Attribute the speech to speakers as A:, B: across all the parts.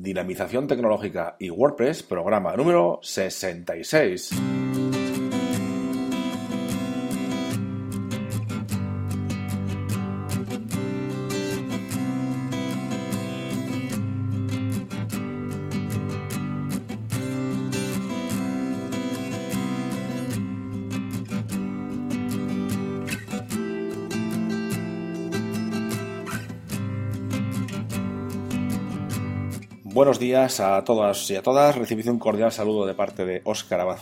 A: Dinamización Tecnológica y WordPress, programa número 66. Buenos días a todas y a todas. Recibid un cordial saludo de parte de Óscar Abad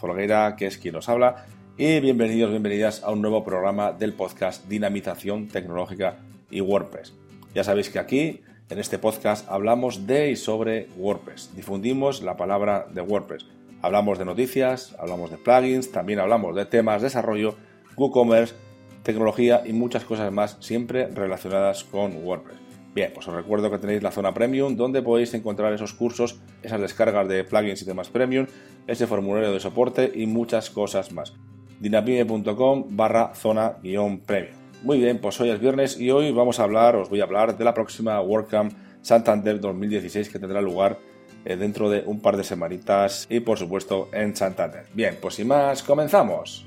A: que es quien nos habla. Y bienvenidos, bienvenidas a un nuevo programa del podcast Dinamización Tecnológica y WordPress. Ya sabéis que aquí, en este podcast, hablamos de y sobre WordPress. Difundimos la palabra de WordPress. Hablamos de noticias, hablamos de plugins, también hablamos de temas, de desarrollo, WooCommerce, tecnología y muchas cosas más, siempre relacionadas con WordPress. Bien, pues os recuerdo que tenéis la zona premium donde podéis encontrar esos cursos, esas descargas de plugins y temas premium, ese formulario de soporte y muchas cosas más. dinapime.com barra zona guion premium. Muy bien, pues hoy es viernes y hoy vamos a hablar, os voy a hablar de la próxima WordCamp Santander 2016 que tendrá lugar eh, dentro de un par de semanitas y por supuesto en Santander. Bien, pues sin más, comenzamos.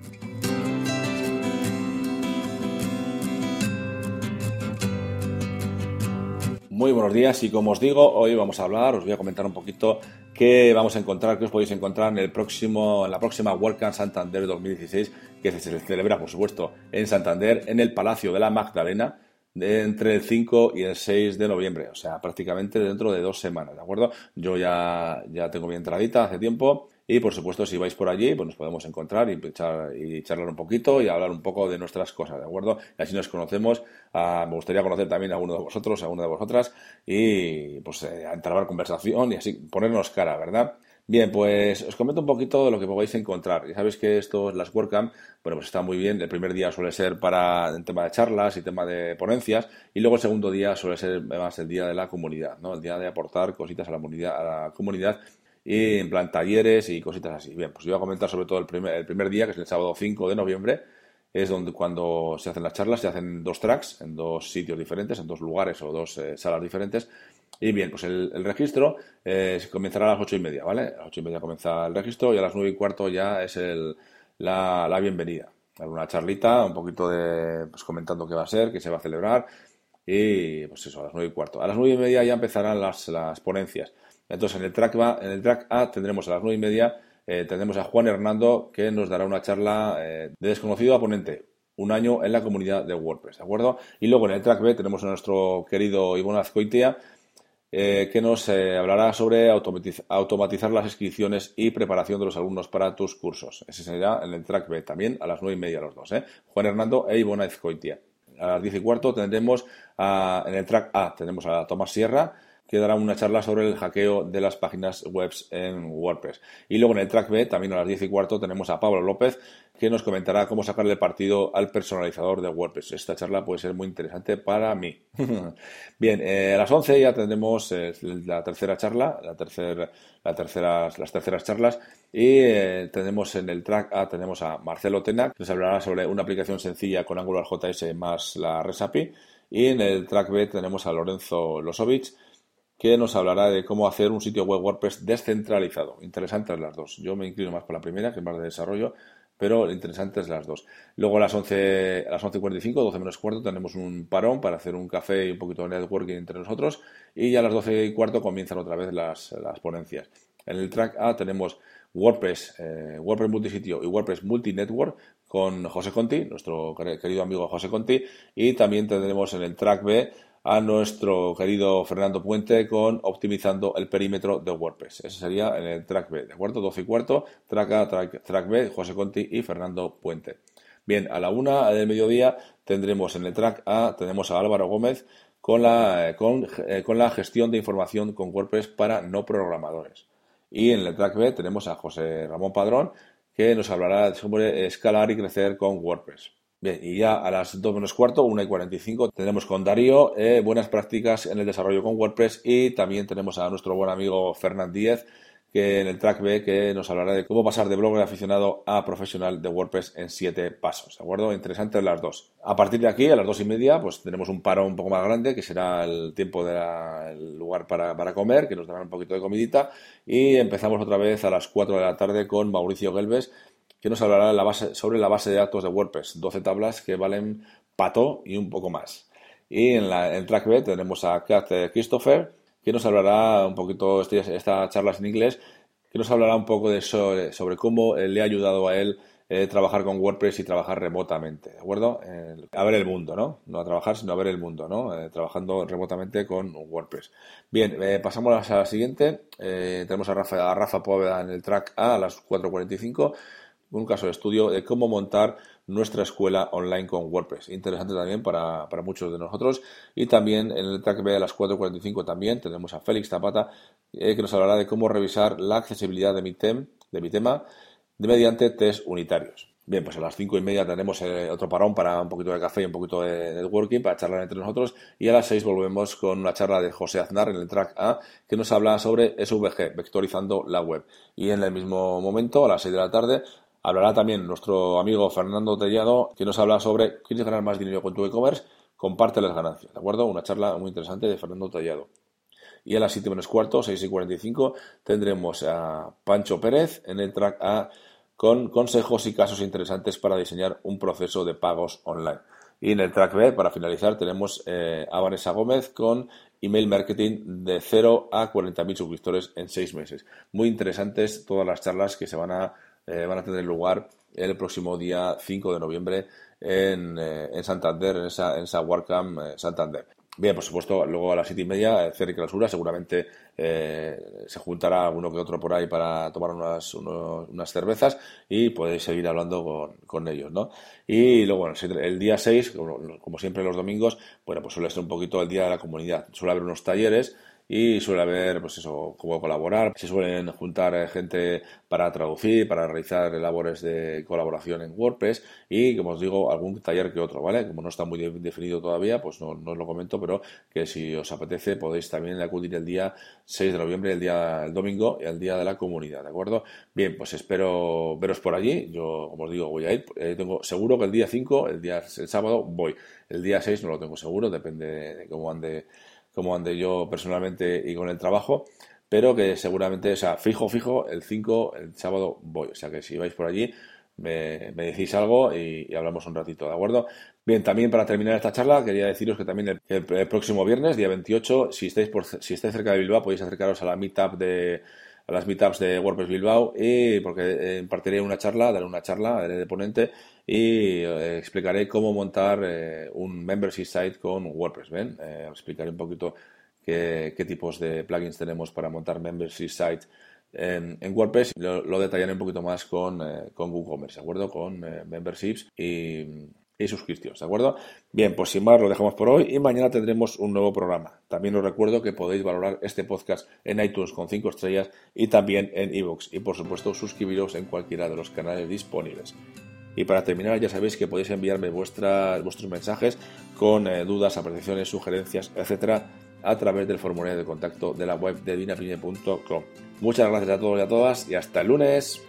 A: Muy buenos días y como os digo, hoy vamos a hablar, os voy a comentar un poquito qué vamos a encontrar, qué os podéis encontrar en el próximo, en la próxima WordCamp Santander 2016, que se celebra, por supuesto, en Santander, en el Palacio de la Magdalena, entre el 5 y el 6 de noviembre, o sea, prácticamente dentro de dos semanas, ¿de acuerdo? Yo ya, ya tengo mi entradita hace tiempo y por supuesto, si vais por allí, pues nos podemos encontrar y, charlar un poquito y hablar un poco de nuestras cosas, ¿de acuerdo? Y así nos conocemos. Ah, me gustaría conocer también a alguno de vosotros, a alguna de vosotras, y pues eh, entablar conversación y así ponernos cara, ¿verdad? Bien, pues os comento un poquito de lo que podéis encontrar. Ya sabéis que esto, las WordCamp, bueno, pues está muy bien. El primer día suele ser para el tema de charlas y tema de ponencias, y luego el segundo día suele ser más el día de la comunidad, ¿no? El día de aportar cositas a la comunidad, a la comunidad y en plan talleres y cositas así. Bien, pues yo voy a comentar sobre todo el primer, el primer día, que es el sábado 5 de noviembre, es donde cuando se hacen las charlas, se hacen dos tracks en dos sitios diferentes, en dos lugares o dos eh, salas diferentes. Y bien, pues el, registro eh, comenzará a las ocho y media, ¿vale? A las ocho y media comienza el registro y a las nueve y cuarto ya es el, la, la bienvenida. Una charlita, un poquito de, pues comentando qué va a ser, qué se va a celebrar y pues eso, a las nueve y cuarto. A las nueve y media ya empezarán las, las ponencias. Entonces, en el track, A, en el track A tendremos a las nueve y media, eh, tendremos a Juan Hernando que nos dará una charla eh, de desconocido a ponente, un año en la comunidad de WordPress, ¿de acuerdo? Y luego en el track B tenemos a nuestro querido Ivonne Azcoitia, eh, que nos hablará sobre automatizar las inscripciones y preparación de los alumnos para tus cursos. Ese será en el track B, también a las nueve y media los dos, Juan Hernando e Ivonne Azcoitia. A las diez y cuarto tendremos en el track A, tenemos a Tomás Sierra, que dará una charla sobre el hackeo de las páginas web en WordPress. Y luego en el track B, también a las 10 y cuarto, tenemos a Pablo López, que nos comentará cómo sacarle partido al personalizador de WordPress. Esta charla puede ser muy interesante para mí. Bien, eh, a las 11 ya tendremos eh, la tercera charla, la tercera, la tercera, las terceras charlas, y eh, tenemos en el track A tenemos a Marcelo Tena, que nos hablará sobre una aplicación sencilla con Angular JS más la REST API, y en el track B tenemos a Lorenzo Losovich, que nos hablará de cómo hacer un sitio web WordPress descentralizado. Interesantes las dos. Yo me inclino más por la primera, que es más de desarrollo, pero interesantes las dos. Luego a las 11, a las 11.45, 12 menos cuarto, tenemos un parón para hacer un café y un poquito de networking entre nosotros. Y ya a las 12 y cuarto comienzan otra vez las, ponencias. En el track A tenemos WordPress, eh, WordPress multisitio y WordPress multinetwork con José Conti, nuestro querido amigo José Conti. Y también tendremos en el track B a nuestro querido Fernando Puente con optimizando el perímetro de WordPress. Ese sería en el track B, ¿de acuerdo? 12 y cuarto, track A, track, B, José Conti y Fernando Puente. Bien, a la una del mediodía tendremos en el track A, tenemos a Álvaro Gómez con la, con, eh, con la gestión de información con WordPress para no programadores. Y en el track B tenemos a José Ramón Padrón que nos hablará sobre escalar y crecer con WordPress. Bien, y ya a las 2 menos cuarto, 1 y 45, tenemos con Darío eh, buenas prácticas en el desarrollo con WordPress y también tenemos a nuestro buen amigo Fernand Díez que en el track B que nos hablará de cómo pasar de blogger aficionado a profesional de WordPress en siete pasos, ¿de acuerdo? Interesantes las dos. A partir de aquí, a las dos y media, pues tenemos un paro un poco más grande, que será el tiempo del lugar para, comer, que nos dará un poquito de comidita, y empezamos otra vez a las 4 de la tarde con Mauricio Gelbes, que nos hablará la base, sobre la base de datos de WordPress, 12 tablas que valen pato y un poco más. Y en, la, en track B tenemos a Kat Christopher, que nos hablará un poquito, este, esta charla en inglés, que nos hablará un poco de sobre, sobre cómo le ha ayudado a él eh, trabajar con WordPress y trabajar remotamente, ¿de acuerdo? a ver el mundo, ¿no? No a trabajar, sino a ver el mundo, ¿no? Eh, trabajando remotamente con WordPress. Bien, eh, pasamos a la siguiente. tenemos a Rafa, a Rafa Póveda en el track A a las 4.45 un caso de estudio de cómo montar nuestra escuela online con WordPress. Interesante también para, muchos de nosotros. Y también en el track B a las 4.45 también tenemos a Félix Zapata eh, que nos hablará de cómo revisar la accesibilidad de mi, de mi tema mediante test unitarios. Bien, pues a las cinco y media tenemos eh, otro parón para un poquito de café y un poquito de networking para charlar entre nosotros. Y a las seis volvemos con una charla de José Aznar en el track A que nos habla sobre SVG, vectorizando la web. Y en el mismo momento, a las seis de la tarde, Hablará también nuestro amigo Fernando Tellado, que nos habla sobre ¿quieres ganar más dinero con tu e-commerce? Comparte las ganancias, ¿de acuerdo? Una charla muy interesante de Fernando Tellado. Y a las 7 menos cuarto, 6 y 45, tendremos a Pancho Pérez en el track A con consejos y casos interesantes para diseñar un proceso de pagos online. Y en el track B, para finalizar, tenemos eh, a Vanessa Gómez con email marketing de 0 a 40.000 suscriptores en 6 meses. Muy interesantes todas las charlas que se van a eh, van a tener lugar el próximo día 5 de noviembre en, eh, en Santander, en esa, en esa WordCamp eh, Santander. Bien, por supuesto, luego a las siete y media, cierre y clausura, seguramente se juntará uno que otro por ahí para tomar unas, unas cervezas y podéis seguir hablando con, con ellos, ¿no? Y luego, el día 6, como, como, siempre los domingos, bueno, pues suele ser un poquito el día de la comunidad. Suele haber unos talleres y suele haber, pues eso, cómo colaborar. Se suelen juntar eh, gente para traducir, para realizar labores de colaboración en WordPress y, como os digo, algún taller que otro, ¿vale? Como no está muy definido todavía, pues no, os lo comento, pero que si os apetece podéis también acudir el día 6 de noviembre, el día el domingo el día de la comunidad, ¿de acuerdo? Bien, pues espero veros por allí. Yo, como os digo, voy a ir. Eh, tengo seguro que el día 5, el día el sábado, voy. El día 6 no lo tengo seguro, depende de cómo ande como ande yo personalmente y con el trabajo, pero que seguramente, o sea, fijo, fijo, el 5, el sábado voy. O sea que si vais por allí, me, decís algo y, hablamos un ratito, ¿de acuerdo? Bien, también para terminar esta charla, quería deciros que también el, próximo viernes, día 28, si estáis, por, si estáis cerca de Bilbao, podéis acercaros a la meetup de a las meetups de WordPress Bilbao y porque eh, impartiré una charla, daré una charla de ponente y eh, explicaré cómo montar eh, un membership site con WordPress. ¿ven? explicaré un poquito qué, tipos de plugins tenemos para montar membership site en, WordPress. Lo, lo, detallaré un poquito más con, con WooCommerce, ¿de acuerdo? Con memberships y y suscripciones, ¿de acuerdo? Bien, pues sin más lo dejamos por hoy y mañana tendremos un nuevo programa. También os recuerdo que podéis valorar este podcast en iTunes con 5 estrellas y también en iVoox y por supuesto suscribiros en cualquiera de los canales disponibles. Y para terminar ya sabéis que podéis enviarme vuestros mensajes con eh, dudas, apreciaciones, sugerencias, etcétera a través del formulario de contacto de la web de dinapine.com. Muchas gracias a todos y a todas y hasta el lunes.